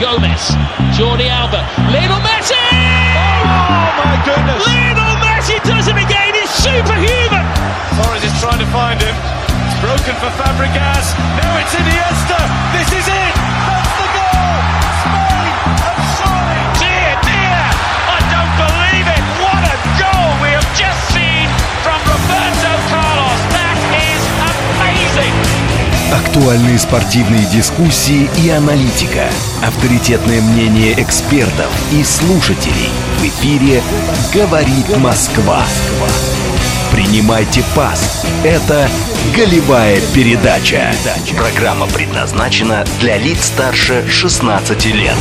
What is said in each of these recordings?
Gomez, Jordi Alba, Lionel Messi! Oh my goodness! Lionel Messi does it again. he's superhuman. Torres is trying to find him. It's broken for Fabregas. Now it's Iniesta. This is it. Актуальные спортивные дискуссии и аналитика. Авторитетное мнение экспертов и слушателей. В эфире «Говорит Москва». Принимайте пас. Это «Голевая передача». Программа предназначена для лиц старше 16 лет.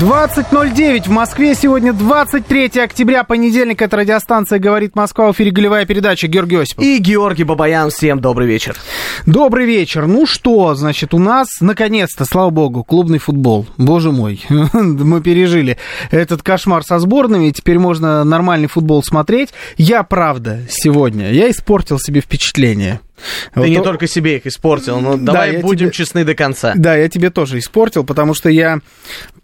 20.09 в Москве. Сегодня 23 октября, понедельник. Это радиостанция «Говорит Москва». В эфире голевая передача. Георгий Осипов. И Георгий Бабаян. Всем добрый вечер. Добрый вечер. Ну что, значит, у нас, наконец-то, слава богу, клубный футбол. Боже мой, мы пережили этот кошмар со сборными. Теперь можно нормальный футбол смотреть. Я, правда, сегодня, я испортил себе впечатление. Ты Вот не то- только себе их испортил, но Да, давай будем тебе- честны до конца. Да, я тебе тоже испортил, потому что я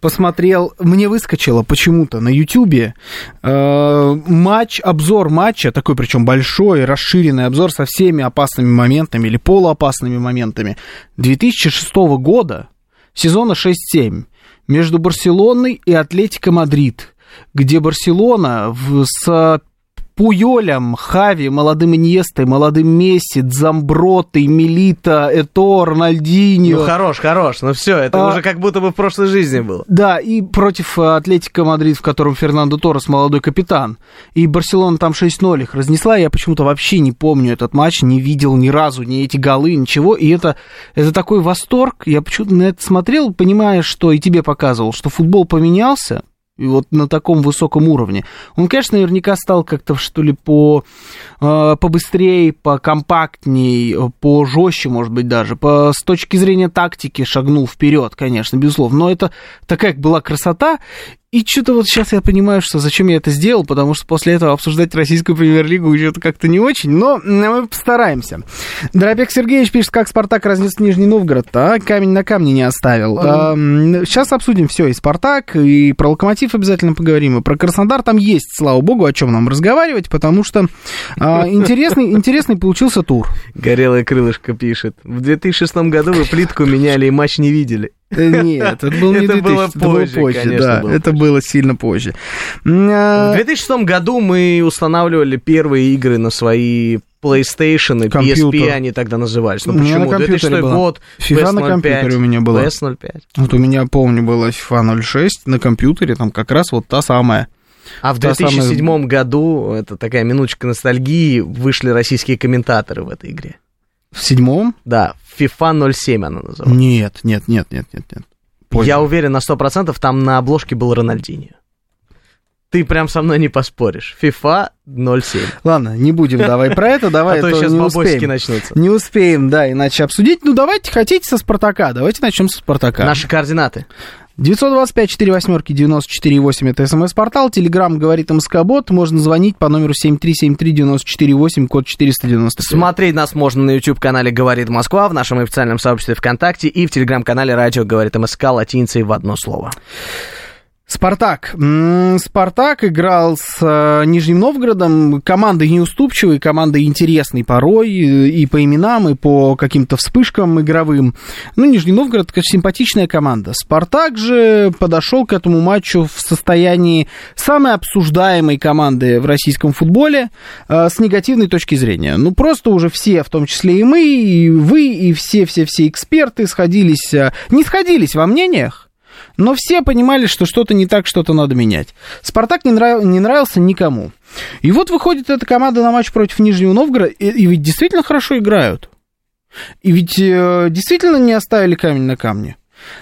посмотрел, мне выскочило почему-то на Ютубе э, матч, обзор матча, такой причем большой, расширенный обзор со всеми опасными моментами или полуопасными моментами 2006 года, сезона 6-7, между Барселоной и Атлетико Мадрид, где Барселона в- с Пуйолем, Хави, молодым Иньестой, молодым Месси, Дзамбротой, Милито, Это'О, Рональдиньо. Ну хорош, хорош, ну все, это А- уже как будто бы в прошлой жизни было. Да, и против э, Атлетико Мадрид, в котором Фернандо Торрес молодой капитан. И Барселона там 6-0 их разнесла. Я почему-то вообще не помню этот матч, не видел ни разу ни эти голы, ничего. И это, это такой восторг. Я почему-то на это смотрел, понимая, что и тебе показывал, что футбол поменялся. И вот на таком высоком уровне. Он, конечно, наверняка стал как-то, что ли, по, э, побыстрее, покомпактней, э, пожестче, может быть, даже. По, с точки зрения тактики шагнул вперед, конечно, безусловно. Но это такая была красота. И что-то вот сейчас я понимаю, что зачем я это сделал, потому что после этого обсуждать российскую премьер-лигу что-то как-то не очень, но мы постараемся. Дробек Сергеевич пишет, как Спартак разнес Нижний Новгород, а камень на камне не оставил. А, сейчас обсудим все, и Спартак, и про Локомотив обязательно поговорим, и про Краснодар там есть, слава богу, о чем нам разговаривать, потому что а, интересный, интересный получился тур. Горелое крылышко пишет. В 2006 году вы плитку меняли и матч не видели. Э, Нет, это был не Это 2000, было это было позже, позже, конечно, да, было это позже. было сильно позже. В 2006 году мы устанавливали первые игры на свои PlayStation и Компьютер. PSP они тогда назывались. Ну почему? на компьютере 2006 была. год, FIFA на PS05, компьютере у меня была. PS05. Вот у меня, помню, была FIFA 06 на компьютере, там как раз вот та самая. А в Та самая- 2007 году, это такая минуточка ностальгии, вышли российские комментаторы в этой игре. В седьмом? Да, FIFA 07 она называлась. Нет, нет, нет, нет, нет, нет. Позже. Я уверен на 100%, там на обложке был Рональдинho. Ты прям со мной не поспоришь. FIFA 07. Ладно, не будем давай про это, давай а то сейчас бабосики начнутся. Не успеем, да, иначе обсудить. Ну, давайте, хотите со Спартака? Давайте начнем со Спартака. Наши координаты. 925 4 восьмерки 94,8 это смс-портал. Телеграмм говорит МСК-бот. Можно звонить по номеру 7373948, код 490. Смотреть нас можно на YouTube-канале «Говорит Москва», в нашем официальном сообществе ВКонтакте и в Телеграм-канале «Радио говорит МСК» латиницей в одно слово. Спартак. Спартак играл с э, Нижним Новгородом. Команда неуступчивая, команда интересной порой э, и по именам, и по каким-то вспышкам игровым. Ну, Нижний Новгород, конечно, симпатичная команда. Спартак же подошел к этому матчу в состоянии самой обсуждаемой команды в российском футболе э, с негативной точки зрения. Ну, просто уже все, в том числе и мы, и вы, и все-все-все эксперты сходились, не сходились во мнениях, но все понимали, что что-то не так, что-то надо менять. Спартак не, нрав- не нравился никому. И вот выходит эта команда на матч против Нижнего Новгорода, и, и ведь действительно хорошо играют. И ведь э, действительно не оставили камень на камне.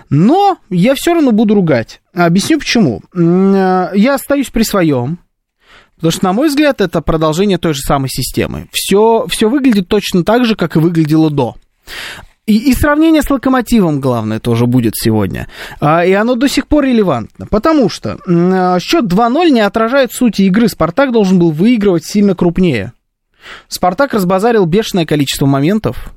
Но я все равно буду ругать. Объясню почему. Э, Я остаюсь при своем. Потому что, на мой взгляд, это продолжение той же самой системы. Все, все выглядит точно так же, как и выглядело до. И, и сравнение с локомотивом, главное, тоже будет сегодня. А, и оно до сих пор релевантно. Потому что а, счет 2-0 не отражает сути игры. Спартак должен был выигрывать сильно крупнее. Спартак разбазарил бешеное количество моментов.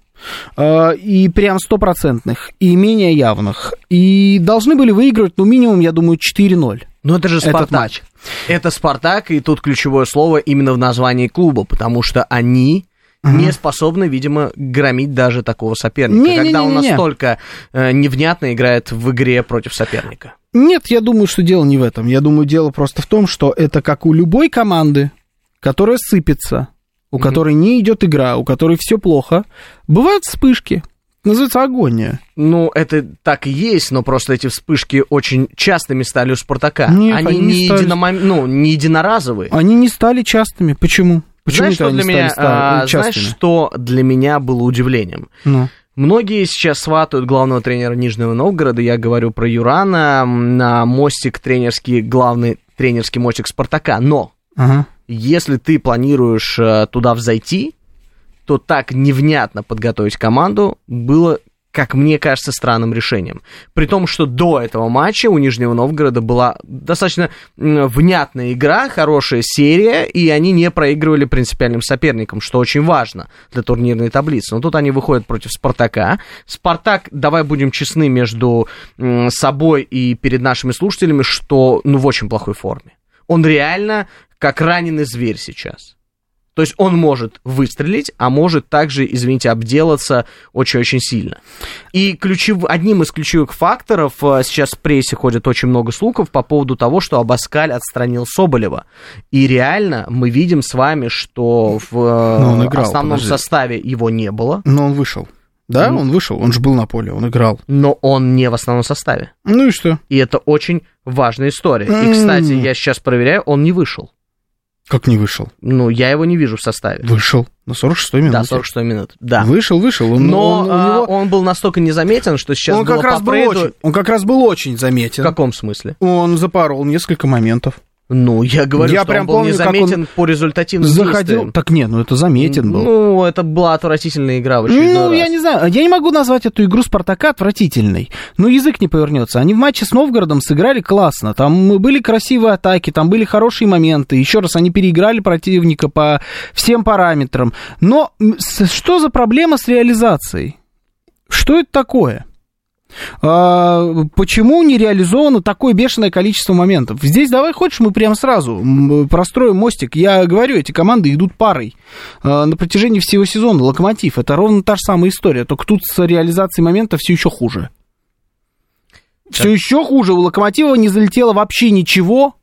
э, и прям стопроцентных, и менее явных. И должны были выигрывать, ну, минимум, я думаю, 4-0. Но это же Этот Спартак. матч. Это Спартак, и тут ключевое слово именно в названии клуба, потому что они не способны, видимо, громить даже такого соперника, Не-не-не-не-не. когда он настолько э, невнятно играет в игре против соперника. Нет, я думаю, что дело не в этом. Я думаю, дело просто в том, что это как у любой команды, которая сыпется, у которой не идет игра, у которой все плохо, бывают вспышки. Называется агония. Ну, это так и есть, но просто эти вспышки очень частыми стали у Спартака. Нет, они они не не, стали. единомом- ну, не единоразовые. Они не стали частыми. Почему? Почему знаешь, что для стали меня, ста- а, знаешь, частыми? что для меня было удивлением? Ну. Многие сейчас сватают главного тренера Нижнего Новгорода, я говорю про Юрана, на мостик тренерский, главный тренерский мостик Спартака. Но Ага. если ты планируешь э, туда взойти, то так невнятно подготовить команду было, как мне кажется, странным решением. При том, что до этого матча у Нижнего Новгорода была достаточно внятная игра, хорошая серия, и они не проигрывали принципиальным соперникам, что очень важно для турнирной таблицы. Но тут они выходят против Спартака. Спартак, давай будем честны между собой и перед нашими слушателями, что ну в очень плохой форме. Он реально как раненый зверь сейчас. То есть он может выстрелить, а может также, извините, обделаться очень-очень сильно. И ключев... одним из ключевых факторов, э, сейчас в прессе ходит очень много слухов по поводу того, что Абаскаль отстранил Соболева. И реально мы видим с вами, что в э, играл, основном подожди. составе его не было, Но он вышел. Да, он вышел, он же был на поле, он играл. но он не в основном составе. Ну и что? И это очень важная история. И, кстати, я сейчас проверяю, он не вышел. Как не вышел? Ну, я его не вижу в составе. Вышел. На 46-й минуте. Да, 46 минут. Да. Вышел, вышел. Он, Но он- а, него- он был настолько незаметен, что сейчас он было как раз по был Фрейду- очень, он как раз был очень В заметен. каком смысле? Он запорол несколько моментов. Ну, я говорю, Я что прям он был помню, незаметен по результативным Заходил. действиям. Так нет, ну это заметен был. Ну, это была отвратительная игра в Ну, раз. я не знаю, я не могу назвать эту игру Спартака отвратительной. Ну, язык не повернется. Они в матче с Новгородом сыграли классно. Там были красивые атаки, там были хорошие моменты. Еще раз, они переиграли противника по всем параметрам. Но что за проблема с реализацией? Что это такое? А, почему не реализовано такое бешеное количество моментов? Здесь давай хочешь мы прям сразу простроим мостик. Я говорю, эти команды идут парой а, на протяжении всего сезона. Локомотив это ровно та же самая история, только тут с реализацией момента все еще хуже. Все еще хуже. У Локомотива не залетело вообще ничего,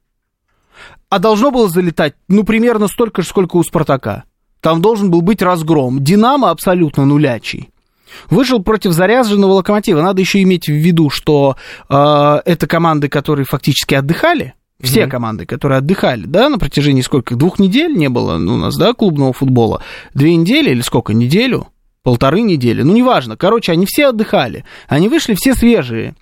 а должно было залетать, ну, примерно столько же, сколько у Спартака. Там должен был быть разгром. Динамо абсолютно нулячий. Вышел против заряженного локомотива. Надо еще иметь в виду, что э, это команды, которые фактически отдыхали. Все Мгм. команды, которые отдыхали, да, на протяжении сколько? Двух недель не было у нас, да, клубного футбола. Две недели или сколько? Неделю? Полторы недели? Ну, неважно. Короче, они все отдыхали. Они вышли все свежие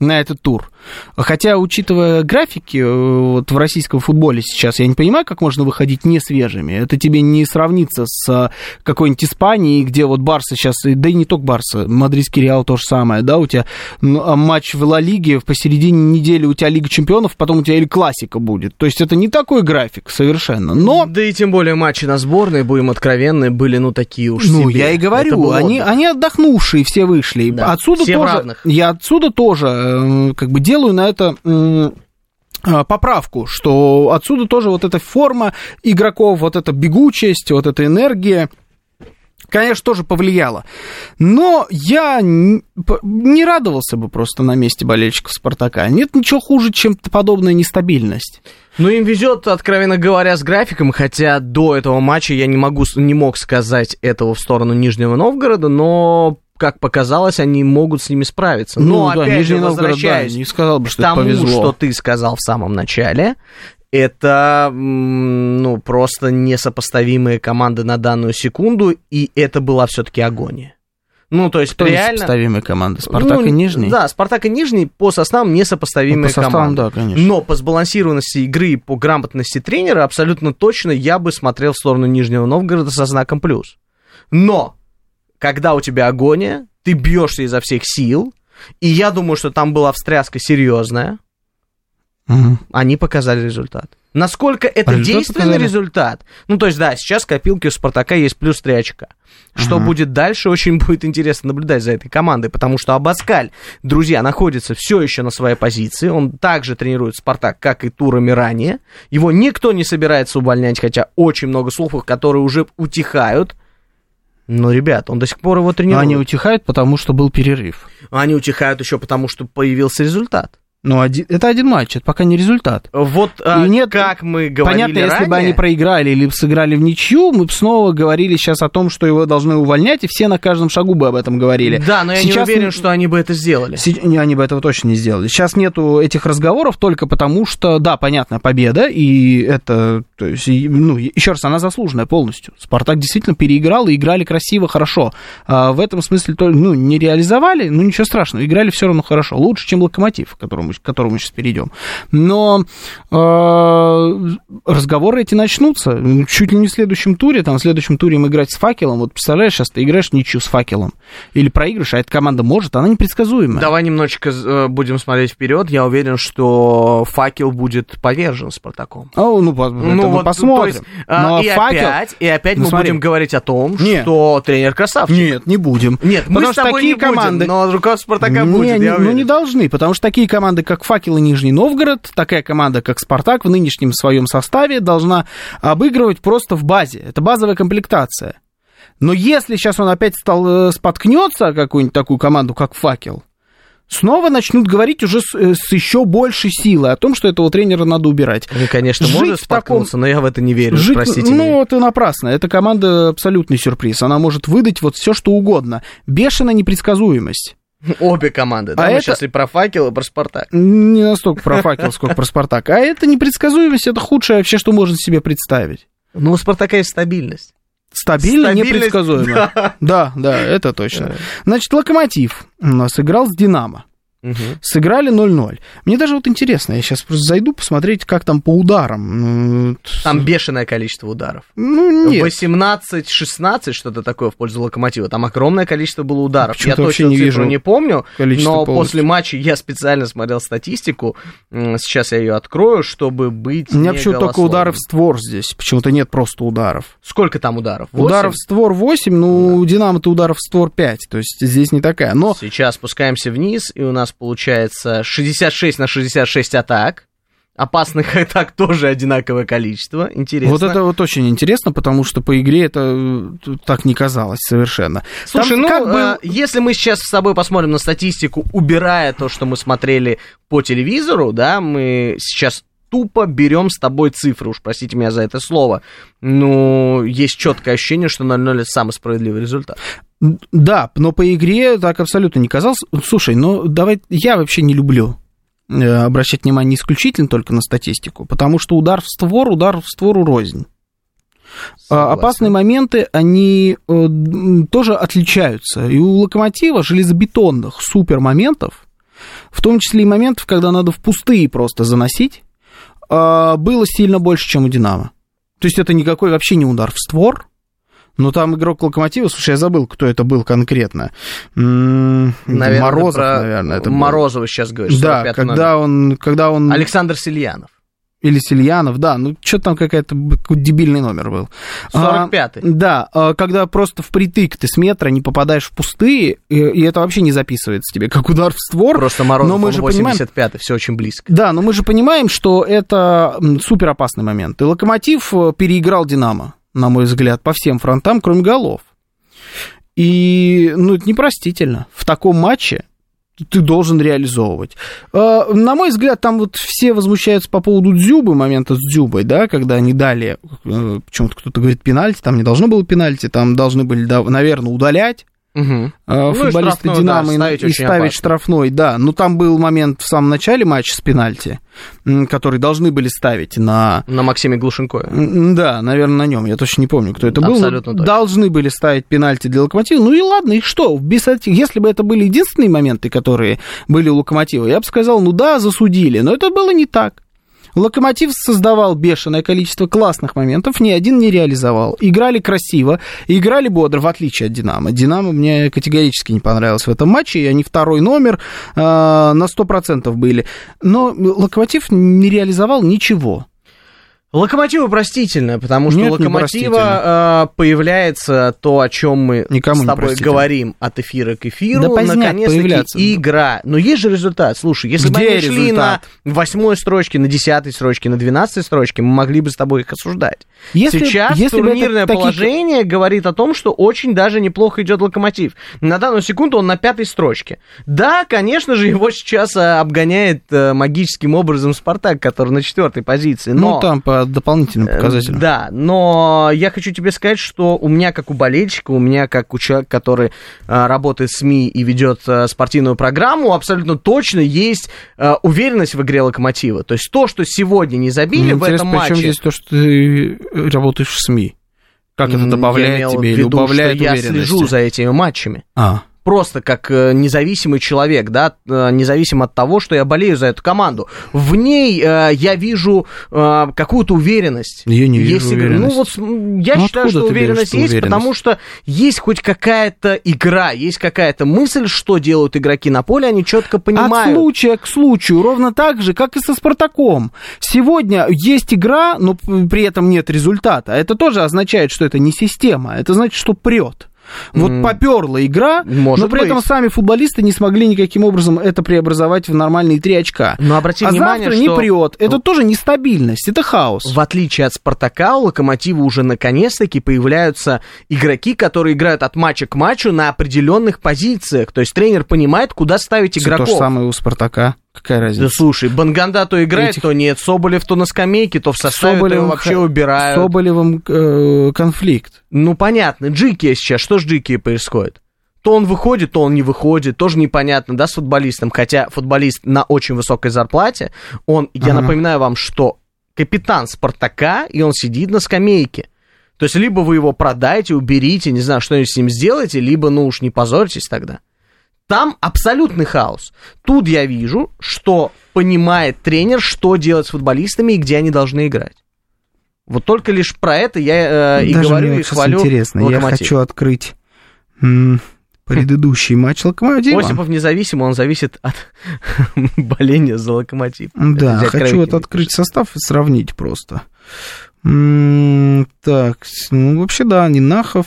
на этот тур. Хотя, учитывая графики э, вот в российском футболе сейчас, я не понимаю, как можно выходить не свежими. Это тебе не сравнится с э, какой-нибудь Испанией, где вот Барса сейчас, да и не только Барса, Мадридский Реал то же самое, да, у тебя а матч в Ла Лиге, в посередине недели у тебя Лига Чемпионов, потом у тебя или Классика будет. То есть это не такой график совершенно, но... Да и тем более матчи на сборной, будем откровенны, были ну такие уж Ну, себе. я и говорю, они, отдых. они отдохнувшие все вышли. Да, отсюда все тоже, я отсюда тоже э, как бы делаю на это э, поправку, что отсюда тоже вот эта форма игроков, вот эта бегучесть, вот эта энергия, конечно, тоже повлияла. Но я не радовался бы просто на месте болельщиков Спартака. Нет ничего хуже, чем подобная нестабильность. Ну, им везет, откровенно говоря, с графиком, хотя до этого матча я не, могу, не мог сказать этого в сторону Нижнего Новгорода, но, как показалось, они могут с ними справиться. Но, Ну, да, опять Нижний же, Новгород, да, возвращаясь не сказал бы, к что это тому, повезло. что ты сказал в самом начале, это, ну, просто несопоставимые команды на данную секунду, и это была все-таки агония. Ну, то есть, Кто реально... несопоставимые команды? Спартак Ну, и Нижний? Да, Спартак и Нижний по составам несопоставимые Ну, по составам, команды. да, конечно. Но по сбалансированности игры и по грамотности тренера абсолютно точно я бы смотрел в сторону Нижнего Новгорода со знаком плюс. Но, когда у тебя агония, ты бьешься изо всех сил, и я думаю, что там была встряска серьезная. Мгм. Они показали результат. Насколько это А результат действенный показали. результат? Ну, то есть, да, сейчас в копилке у Спартака есть плюс 3 очка. Что Ага. будет дальше, очень будет интересно наблюдать за этой командой, потому что Абаскаль, друзья, находится все еще на своей позиции. Он также тренирует Спартак, как и турами ранее. Его никто не собирается увольнять, хотя очень много слухов, которые уже утихают. Но, ребят, он до сих пор его Но тренирует. они утихают, потому что был перерыв. Они утихают еще потому, что появился результат. Ну, один, это один матч, это пока не результат. Вот а, И нет, как мы говорили Понятно, если бы ранее- они проиграли или сыграли в ничью, мы бы снова говорили сейчас о том, что его должны увольнять, и все на каждом шагу бы об этом говорили. Да, но я Сейчас не уверен, что они бы это сделали. Се- не, Они бы этого точно не сделали. Сейчас нету этих разговоров только потому, что, да, понятно, победа, и это, то есть, ну, еще раз, она заслуженная полностью. Спартак действительно переиграл и играли красиво, хорошо. А в этом смысле, то, ну, не реализовали, ну, ничего страшного, играли все равно хорошо. Лучше, чем Локомотив, к которому, к которому мы сейчас перейдем. Но э, разговоры эти начнутся чуть ли не в следующем туре. Там в следующем туре им играть с факелом. Вот представляешь, сейчас ты играешь ничью с факелом. Или проигрыш, а эта команда может, она непредсказуемая. Давай немножечко э, будем смотреть вперед. Я уверен, что факел будет повержен Спартаком. О, ну, по- это мы вот, посмотрим. есть, а, Но и факел... опять, и опять Ну, мы смотри. будем говорить о том, Нет. что тренер красавчик. Нет, не будем. Нет, мы Потому с что тобой такие не будем, команды... но руководство Спартака Не, будет, не- я ну не должны, потому что такие команды, как Факел и Нижний Новгород, такая команда, как Спартак, в нынешнем своем составе должна обыгрывать просто в базе. Это базовая комплектация. Но если сейчас он опять стал, э, споткнется какую-нибудь такую команду, как Факел, снова начнут говорить уже с, э, с еще большей силой о том, что этого тренера надо убирать. Он, конечно, Жить может таком- споткнуться, но я в это не верю, Жить- простите ну, меня. это напрасно. Эта команда абсолютный сюрприз. Она может выдать вот все, что угодно. Бешеная непредсказуемость. Обе команды, да, А мы это- сейчас и про факел, и про Спартак. Не настолько про факел, сколько про Спартак. А это непредсказуемость, это худшее вообще, что можно себе представить. Ну, у Спартака есть стабильность. Стабильно, Стабильность, непредсказуемо. да. Да, да, это точно. Значит, Локомотив у нас играл с Динамо. Мгм. Сыграли 0-0. Мне даже вот интересно, я сейчас просто зайду посмотреть, как там по ударам. Ну, Там бешеное количество ударов. Ну, нет. 18-16, что-то такое в пользу Локомотива. Там огромное количество было ударов. Я точно не вижу не помню, количество но полностью. после матча я специально смотрел статистику. Сейчас я ее открою, чтобы быть У меня не почему-то только ударов в створ здесь. Почему-то нет просто ударов. Сколько там ударов? Восемь? Ударов в створ 8, ну, у Динамо-то ударов в створ 5. То есть здесь не такая. Но Сейчас спускаемся вниз, и у нас получается 66 на 66 атак. Опасных атак тоже одинаковое количество. Интересно. Вот это вот очень интересно, потому что по игре это э, так не казалось совершенно. Слушай, Там ну, как бы- э, если мы сейчас с собой посмотрим на статистику, убирая то, что мы смотрели по телевизору, да, мы сейчас тупо берем с тобой цифры, уж простите меня за это слово. Ну, есть четкое ощущение, что 0-0 это самый справедливый результат. Да, но по игре так абсолютно не казалось. Слушай, ну давай, я вообще не люблю э, обращать внимание исключительно только на статистику, потому что удар в створ, удар в створу рознь. А, Согласен. Опасные моменты, они э, тоже отличаются. И у локомотива железобетонных супер моментов, в том числе и моментов, когда надо в пустые просто заносить, было сильно больше, чем у Динамо. То есть это никакой вообще не удар в створ, но там игрок Локомотива, слушай, я забыл, кто это был конкретно. Наверное, Морозов, про наверное, это был. Морозова сейчас говоришь. Да, 45-й когда он, когда он... Александр Сильянов. Или Сильянов, да, ну что там какая-то какой-то дебильный номер был. А, 45-й. да, а, когда просто впритык ты с метра не попадаешь в пустые, и, и это вообще не записывается тебе как удар в створ. Просто Морозов, но мы же понимаем, 85-й, все очень близко. да, но мы же понимаем, что это супер опасный момент. И Локомотив э, переиграл Динамо, на мой взгляд, по всем фронтам, кроме голов. И, ну, это непростительно. В таком матче ты должен реализовывать. Э, На мой взгляд, там вот все возмущаются по поводу Дзюбы, момента с Дзюбой, да, когда они дали, э, почему-то кто-то говорит пенальти, там не должно было пенальти, там должны были, наверное, удалять И футболисты штрафной, Динамо да, и- ставить и, очень ставить опасно. штрафной, да. Но там был момент в самом начале матча с пенальти, который должны были ставить на... На Максиме Глушенкове. м, Да, наверное, на нем. Я точно не помню, кто это был. но Абсолютно точно. Должны были ставить пенальти для Локомотива. Ну и ладно, и что? Без. Если бы это были единственные моменты, которые были у Локомотива, я бы сказал, ну да, засудили. Но это было не так. Локомотив создавал бешеное количество классных моментов, ни один не реализовал. Играли красиво, играли бодро, в отличие от Динамо. Динамо мне категорически не понравилось в этом матче, и они второй номер э, на 100% были. Но Локомотив не реализовал ничего. Локомотиву простительно, потому что Нет, у не Локомотива э, появляется то, о чем мы Никому с тобой говорим от эфира к эфиру. Да поздняк Наконец-таки игра. Но есть же результат. Слушай, если бы Где они шли результат? на восьмой строчке, на десятой строчке, на двенадцатой строчке, мы могли бы с тобой их осуждать. Если- Сейчас если бы это турнирное такие- положение говорит о том, что очень даже неплохо идет Локомотив. На данную секунду он на пятой строчке. Да, конечно же, его сейчас э, обгоняет э, магическим образом Спартак, который на четвертой позиции. Но... Ну, там по дополнительным Э, показателям. Да, но я хочу тебе сказать, что у меня, как у болельщика, у меня, как у человека, который э, работает в СМИ и ведет э, спортивную программу, абсолютно точно есть уверенность в игре Локомотива. То есть то, что сегодня не забили Мне в этом матче... здесь то, что ты работаешь в СМИ? Как это добавляет тебе или убавляет что я уверенности? слежу за этими матчами. А, Просто как э, независимый человек, да, э, независимо от того, что я болею за эту команду. В ней э, я вижу э, какую-то уверенность. Я не вижу Есть игра- уверенности. Ну вот я Ну, считаю, что уверенность эту есть, уверенность? потому что есть хоть какая-то игра, есть какая-то мысль, что делают игроки на поле, они четко От понимают. случая к случаю, ровно так же, как и со Спартаком. Сегодня есть игра, но при этом нет результата. Это тоже означает, что это не система. Это значит, что прет. Вот М, поперла игра, может но при этом быть. сами футболисты не смогли никаким образом это преобразовать в нормальные три очка. Но обрати а внимание, завтра не что- прет. Это тоже нестабильность, это хаос. В отличие от Спартака, у Локомотива уже наконец-таки появляются игроки, которые играют от матча к матчу на определенных позициях. То есть тренер понимает, куда ставить Всё игроков. То же самое у Спартака. Какая Да разница? слушай, Банганда то играет, Этих- то нет. Соболев то на скамейке, то в составе, то его вообще убирают. Соболевым э, конфликт. Ну, понятно. Джики сейчас, что с Джики происходит? То он выходит, то он не выходит, тоже непонятно, да, с футболистом. Хотя футболист на очень высокой зарплате, он, я Ага. напоминаю вам, что капитан Спартака, и он сидит на скамейке. То есть, либо вы его продаете, уберите, не знаю, что-нибудь с ним сделаете, либо, ну уж не позорьтесь тогда. Там абсолютный хаос. Тут я вижу, что понимает тренер, что делать с футболистами и где они должны играть. Вот только лишь про это я э, и Даже говорю мне и хвалю интересно. Я Локомотив. хочу открыть предыдущий матч Локомотива. Осипов независимо, он зависит от боления за локомотив. Да, хочу вот открыть состав и сравнить просто. Так, ну вообще да, Нинахов.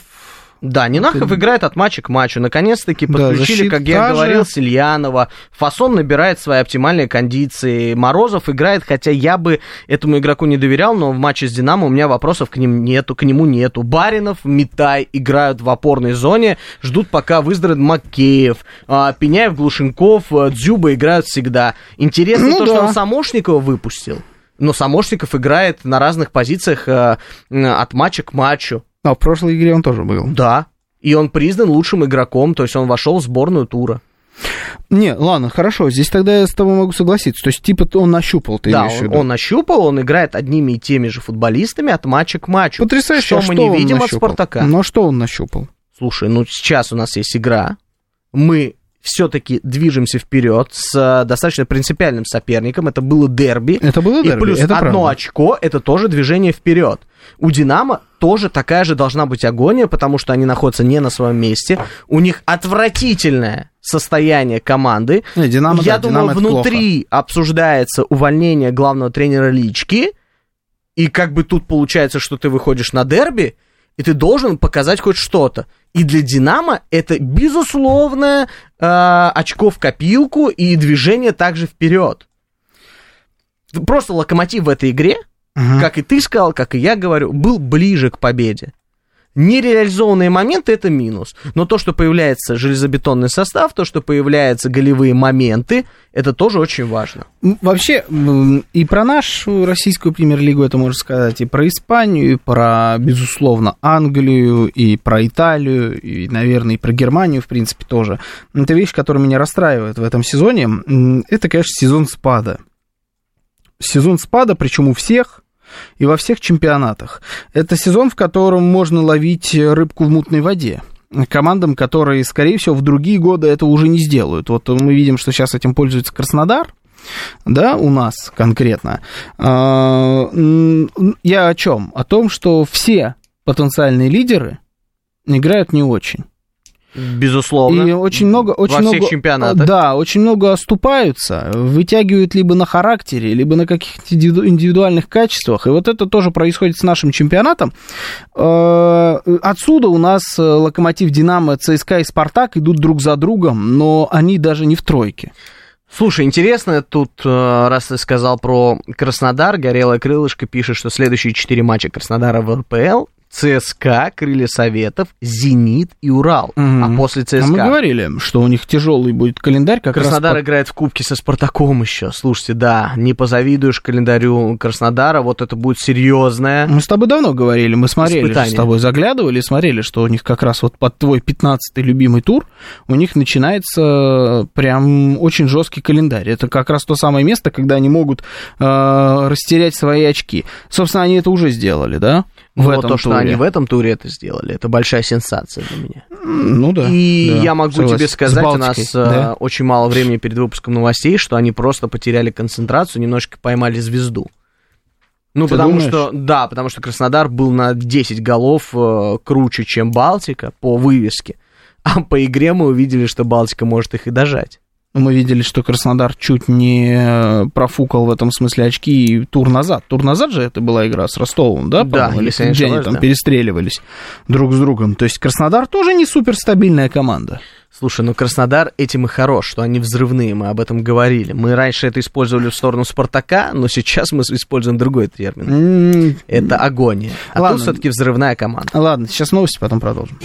Да, Нинахов Это- играет от матча к матчу. Наконец-таки Да, подключили, защита как я же. говорил, Сильянова. Фасон набирает свои оптимальные кондиции. Морозов играет, хотя я бы этому игроку не доверял, но в матче с Динамо у меня вопросов к ним нету, к нему нету. Баринов, Митай играют в опорной зоне, ждут, пока выздоровеет Макеев. А, Пеняев, Глушенков, э, Дзюба играют всегда. Интересно Ну то, да. что он Самошникова выпустил. Но Самошников играет на разных позициях э, от матча к матчу. А в прошлой игре он тоже был. Да. И он признан лучшим игроком, то есть он вошел в сборную тура. Не, ладно, хорошо, здесь тогда я с тобой могу согласиться. То есть, типа, он нащупал, ты да, имеешь он, он нащупал, он играет одними и теми же футболистами от матча к матчу. Потрясающе, Что а мы что не видим от нащупал? Спартака. Ну, а что он нащупал? Слушай, ну сейчас у нас есть игра. Мы все-таки движемся вперед с э, достаточно принципиальным соперником. Это было дерби. Это было И дерби, плюс это одно правда. очко это тоже движение вперед. У Динамо тоже такая же должна быть агония, потому что они находятся не на своем месте. У них отвратительное состояние команды. Не, Динамо, Я да, думаю, Динамо внутри обсуждается увольнение главного тренера Лички. И как бы тут получается, что ты выходишь на дерби, и ты должен показать хоть что-то. И для Динамо это безусловное э, очко в копилку и движение также вперед. Просто локомотив в этой игре, Мгм. как и ты сказал, как и я говорю, был ближе к победе. Нереализованные моменты это минус. Но то, что появляется железобетонный состав, то, что появляются голевые моменты, это тоже очень важно. Вообще, и про нашу российскую премьер-лигу это можно сказать, и про Испанию, и про, безусловно, Англию, и про Италию, и, наверное, и про Германию, в принципе, тоже. Это вещь, которая меня расстраивает в этом сезоне. Это, конечно, сезон спада. Сезон спада, причем у всех, и во всех чемпионатах. Это сезон, в котором можно ловить рыбку в мутной воде. Командам, которые, скорее всего, в другие годы этого уже не сделают. Вот мы видим, что сейчас этим пользуется Краснодар. да, у нас конкретно. А, я о чем? О том, что все потенциальные лидеры играют не очень. Безусловно. И очень много, очень Во всех много, чемпионатах. Да, очень много оступаются, вытягивают либо на характере, либо на каких-то индивидуальных качествах. И вот это тоже происходит с нашим чемпионатом. Э, отсюда у нас э, Локомотив, Динамо, ЦСКА и Спартак идут друг за другом, но они даже не в тройке. Слушай, интересно, тут, э, раз ты сказал про Краснодар, Горелое крылышко пишет, что следующие четыре матча Краснодара в РПЛ ЦСКА, Крылья Советов, Зенит и Урал. Мгм. А после ЦСКА... А мы говорили, что у них тяжелый будет календарь, как Краснодар раз... играет в Кубке со Спартаком еще. Слушайте, да, не позавидуешь календарю Краснодара, вот это будет серьезное. Мы с тобой давно говорили, мы смотрели с тобой, заглядывали смотрели, что у них как раз вот под твой 15-й любимый тур, у них начинается прям очень жесткий календарь. Это как раз то самое место, когда они могут э, растерять свои очки. Собственно, они это уже сделали, да? В Но этом то, что туре. они в этом туре это сделали, это большая сенсация для меня. Ну да. И да, я могу согласен. тебе сказать, у Балтикой, нас да? э, очень мало времени перед выпуском новостей, что они просто потеряли концентрацию, немножко поймали звезду. Ну, Ты потому думаешь? что, да, потому что Краснодар был на 10 голов э, круче, чем Балтика по вывеске. А по игре мы увидели, что Балтика может их и дожать. Мы видели, что Краснодар чуть не э, профукал в этом смысле очки и тур назад. Тур назад же это была игра с Ростовом, да? Да? Или они ошибаюсь, там да. перестреливались друг с другом. То есть Краснодар тоже не суперстабильная команда. Слушай, ну Краснодар этим и хорош, что они взрывные, мы об этом говорили. Мы раньше это использовали в сторону Спартака, но сейчас мы используем другой термин. Это агония. А Ладно. тут все-таки взрывная команда. Ладно, сейчас новости, потом продолжим.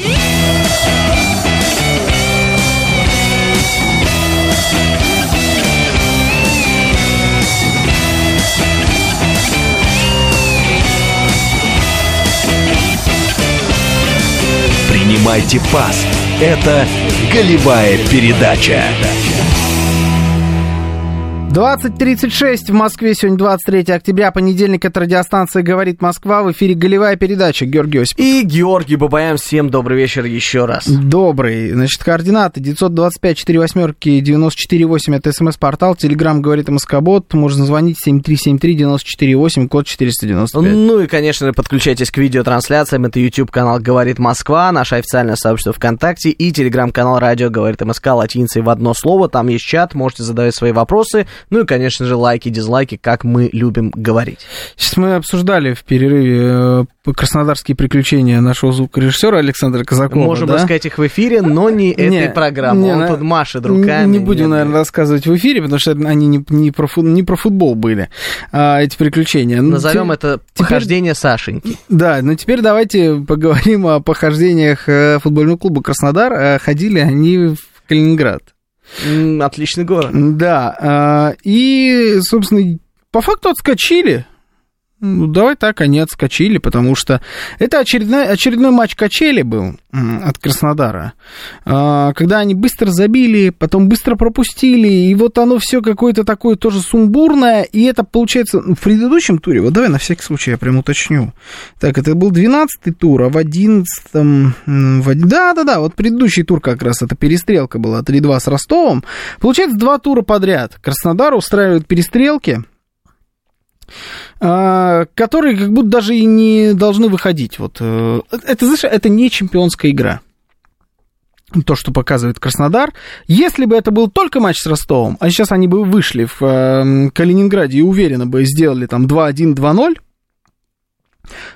Принимайте пас. Это голевая передача. 20.36 в Москве, сегодня 23 октября, понедельник, это радиостанция «Говорит Москва», в эфире голевая передача, Георгий Осипов. И Георгий Бабаян, всем добрый вечер еще раз. Добрый. Значит, координаты 925 4 восьмерки 94,8 это смс-портал, телеграмм говорит МСК-бот, можно звонить 7373-94,8, код 495. Ну и, конечно, подключайтесь к видеотрансляциям. Это YouTube-канал «Говорит Москва», наше официальное сообщество ВКонтакте и телеграм-канал «Радио говорит МСК» латиницей в одно слово. Там есть чат, можете задавать свои вопросы. Ну и, конечно же, лайки, дизлайки, как мы любим говорить. Сейчас мы обсуждали в перерыве э, краснодарские приключения нашего звукорежиссера Александра Казакова. Можем да? рассказать их в эфире, но не этой программы. не, Он на- тут машет руками. Не будем, Нет, наверное, рассказывать в эфире, потому что они не, не, про, фут- не про футбол были, а, эти приключения. Ну, Назовем это теперь- похождение Сашеньки. Да, ну теперь давайте поговорим о похождениях э, футбольного клуба «Краснодар». Э, Ходили они в Калининград. Отличный город. Да, а, и, собственно, по факту отскочили. Ну, давай так, они отскочили, потому что это очередной, очередной матч качели был от Краснодара, А, когда они быстро забили, потом быстро пропустили, и вот оно все какое-то такое тоже сумбурное, и это получается ну, в предыдущем туре, вот давай на всякий случай я прям уточню. Так, это был 12-й тур, а в 11-м... м, в- Да-да-да, вот предыдущий тур как раз, это перестрелка была 3-2 с Ростовом. Получается, два тура подряд. Краснодар устраивает перестрелки, которые как будто даже и не должны выходить. Вот, э, это, знаешь, это не чемпионская игра. То, что показывает Краснодар. Если бы это был только матч с Ростовом, а сейчас они бы вышли в э, Калининграде и уверенно бы сделали там 2-1, 2-0,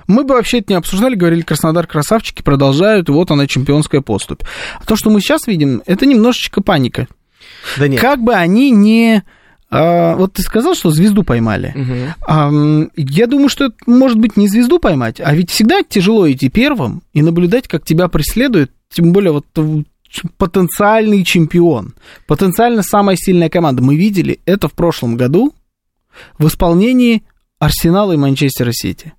мы бы вообще это не обсуждали, говорили, Краснодар красавчики продолжают, вот она чемпионская поступь. А то, что мы сейчас видим, это немножечко паника. Да нет. Как бы они не... а, вот ты сказал, что звезду поймали. Ам, Я думаю, что это может быть не звезду поймать, а ведь всегда тяжело идти первым и наблюдать, как тебя преследует, тем более вот потенциальный чемпион, потенциально самая сильная команда. Мы видели это в прошлом году в исполнении Арсенала и Манчестера Сити.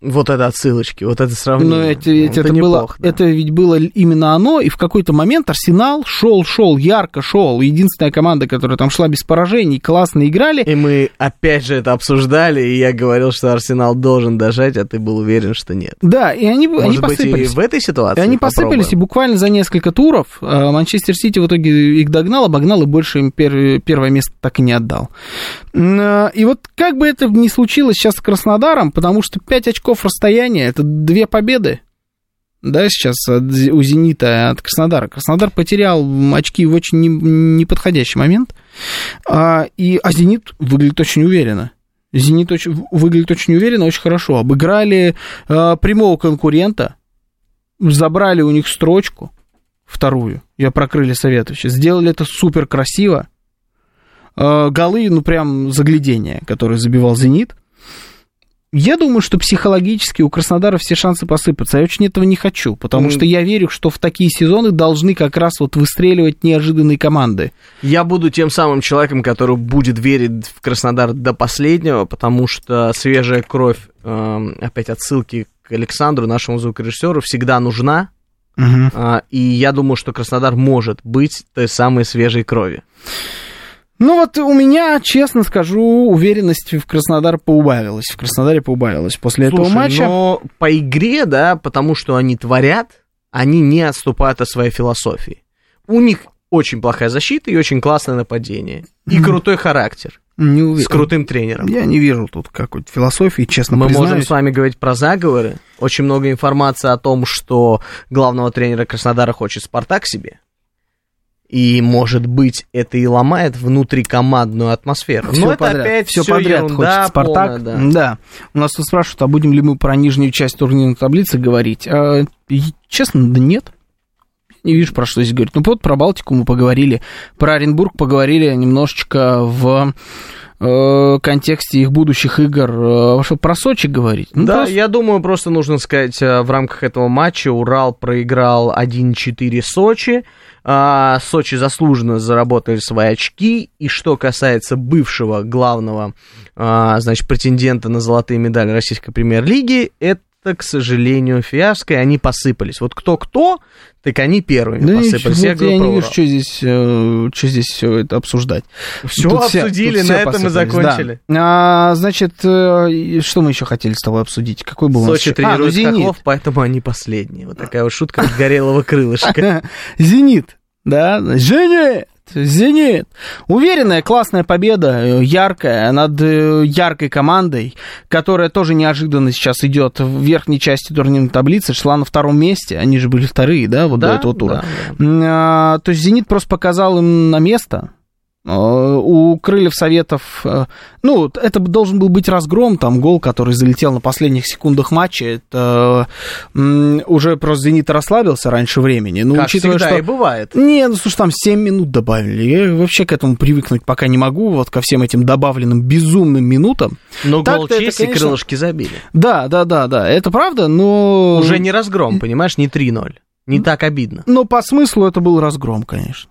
Вот это отсылочки, вот это сравнение. Но это, ведь это, это, было, неплохо, да. это ведь было именно оно, и в какой-то момент Арсенал шел, шел, ярко шел. Единственная команда, которая там шла без поражений, классно играли. И мы опять же это обсуждали, и я говорил, что Арсенал должен дожать, а ты был уверен, что нет. Да, и они, Может они быть, посыпались. и в этой ситуации И они посыпались, и попробуем? буквально за несколько туров э, Манчестер Сити в итоге их догнал, обогнал, и больше им пер- первое место так и не отдал. Э, И вот как бы это ни случилось сейчас с Краснодаром, потому что 5 очков расстояния, это две победы, да, сейчас у «Зенита» от Краснодара. Краснодар потерял очки в очень не- неподходящий момент, а, и, а «Зенит» выглядит очень уверенно. «Зенит» очень, выглядит очень уверенно, очень хорошо. Обыграли э, прямого конкурента, забрали у них строчку, вторую, я про крылья Советовича, сделали это супер красиво. Э, голы, ну прям заглядение, которые забивал «Зенит». Я думаю, что психологически у Краснодара все шансы посыпаться. Я очень этого не хочу, потому М. что я верю, что в такие сезоны должны как раз вот выстреливать неожиданные команды. Я буду тем самым человеком, который будет верить в Краснодар до последнего, потому что свежая кровь, эм, опять отсылки к Александру, нашему звукорежиссеру, всегда нужна. А, И я думаю, что Краснодар может быть той самой свежей крови. Ну вот у меня, честно скажу, уверенность в Краснодар поубавилась. В Краснодаре поубавилась после этого Слушай, матча. но по игре, да, потому что они творят, они не отступают от своей философии. У них очень плохая защита и очень классное нападение. И крутой характер. Не уве- С крутым тренером. Я не вижу тут какой-то философии, честно Мы признаюсь. можем с вами говорить про заговоры. Очень много информации о том, что главного тренера Краснодара хочет Спартак себе. И, может быть, это и ломает внутрикомандную атмосферу. Все Но это подряд, опять все всё подряд ерунда хочет Спартак. полная, да. У нас тут спрашивают, а будем ли мы про нижнюю часть турнирной таблицы говорить? А, честно, да нет. Не вижу, про что здесь говорить. Ну, вот про Балтику мы поговорили, про Оренбург поговорили немножечко в э, контексте их будущих игр. Э, что про Сочи говорить? Ну, да, просто- я думаю, просто нужно сказать, э, в рамках этого матча Урал проиграл 1-4 Сочи. А, Сочи заслуженно заработали свои очки. И что касается бывшего главного, а, значит, претендента на золотые медали российской премьер-лиги, это, к сожалению, фиаско, и они посыпались. Вот кто-кто, так они первыми Да посыпались. я, я говорю не про вижу, что здесь, э, что здесь все это обсуждать. Все Тут все- обсудили, тут на все этом мы закончили. да. А, значит, э, что мы еще хотели с тобой обсудить? Какой был Сочи еще? А, ну, тренирует «Зенит». Хохлов, поэтому они последние. Вот такая вот шутка от горелого крылышка. Зенит, да, Зенит, Зенит. Уверенная, классная победа, э, яркая, над э, яркой командой, которая тоже неожиданно сейчас идет в верхней части турнирной таблицы, шла на втором месте, они же были вторые, да, вот до этого тура. да, да. А, То есть «Зенит» просто показал им на место. Э, У Крыльев Советов, э, ну, это должен был быть разгром, там гол, который залетел на последних секундах матча, это уже просто «Зенит» расслабился раньше времени. Ну, Как учитывая, всегда что... и бывает. Не, ну слушай, там 7 минут добавили. Я вообще к этому привыкнуть пока не могу, вот ко всем этим добавленным безумным минутам. Но Так-то гол это, чести конечно- крылышки забили. Да, да, да, да, это правда, но... Уже не разгром, понимаешь, не 3-0. Не так обидно. Но по смыслу это был разгром, конечно.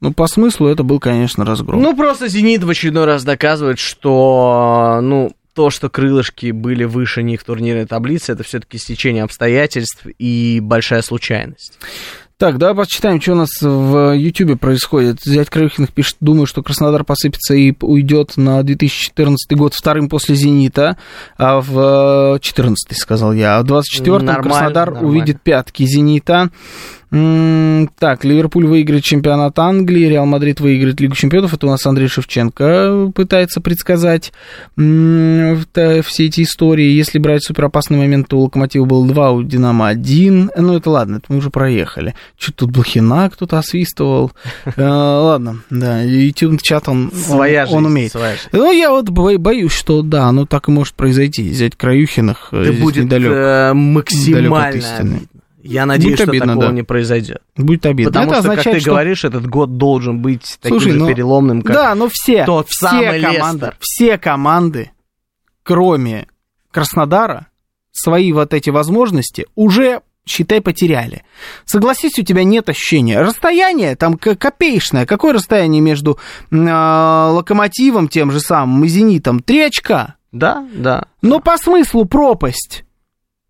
Ну, по смыслу это был, конечно, разгром. Ну, просто «Зенит» в очередной раз доказывает, что, ну, то, что крылышки были выше них в турнирной таблице, это все-таки стечение обстоятельств и большая случайность. Так, давай почитаем, что у нас в Ютубе происходит. Зять Краюхиных пишет, думаю, что Краснодар посыпется и уйдет на 2014 год вторым после «Зенита», а в 14 сказал я, а в 24-м Нормально, Краснодар нормально. увидит пятки «Зенита». Так, Ливерпуль выиграет чемпионат Англии, Реал Мадрид выиграет Лигу чемпионов. Это у нас Андрей Шевченко пытается предсказать все эти истории. Если брать суперопасный момент, то у Локомотива был 2, у Динамо 1. Ну, это ладно, это мы уже проехали. Что тут Блохина кто-то освистывал. Э, Ладно, да, YouTube-чат он, Своя он, умеет. своя жизнь. Ну, я вот бо- боюсь, что да, оно так и может произойти. Взять Краюхиных э, Это будет э, максимально. Я надеюсь, Будет что обидно, такого да. не произойдет. Будет обидно. Потому Это что, как означает, ты что- говоришь, этот год должен быть таким Слушай, же ну, переломным, как Да, но все, тот все самый команды, Лестер. все команды, кроме Краснодара, свои вот эти возможности уже считай, потеряли. Согласись, у тебя нет ощущения. Расстояние там копеечное. Какое расстояние между э, локомотивом тем же самым и зенитом? Три очка. Да, да. Но по смыслу пропасть.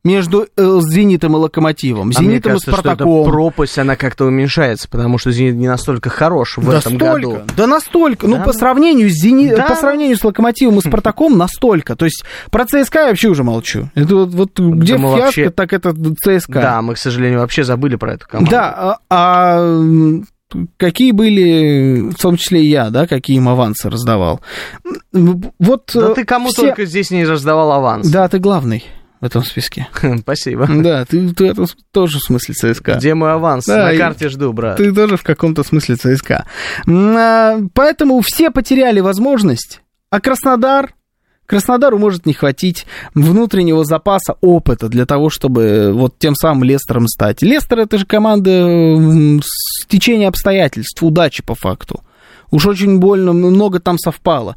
Между э, Зенитом и Локомотивом, А Зенитом кажется, и что эта Спартаком. пропасть, она как-то уменьшается, потому что Зенит не настолько хорош в да этом столько, году. да настолько. Да, ну, по ну. сравнению с Зени... Да. по сравнению с Локомотивом и Спартаком настолько. То есть про ЦСКА я вообще уже молчу. Это вот, вот где мы фиаско, вообще- так это ЦСКА. Да, мы, к сожалению, вообще забыли про эту команду. Да, а, а, какие были, в том числе и я, да, какие им авансы раздавал. Вот Да э, ты кому все- только здесь не раздавал аванс. Да, ты главный в этом списке. Спасибо. Да, ты, ты это тоже в смысле ЦСКА. Где мой аванс? Да, На карте жду, брат. Ты тоже в каком-то смысле ЦСКА. А, Поэтому все потеряли возможность, а Краснодар... Краснодару может не хватить внутреннего запаса опыта для того, чтобы вот тем самым Лестером стать. Лестер это же команда с течения обстоятельств, удачи по факту. Уж очень больно, много там совпало.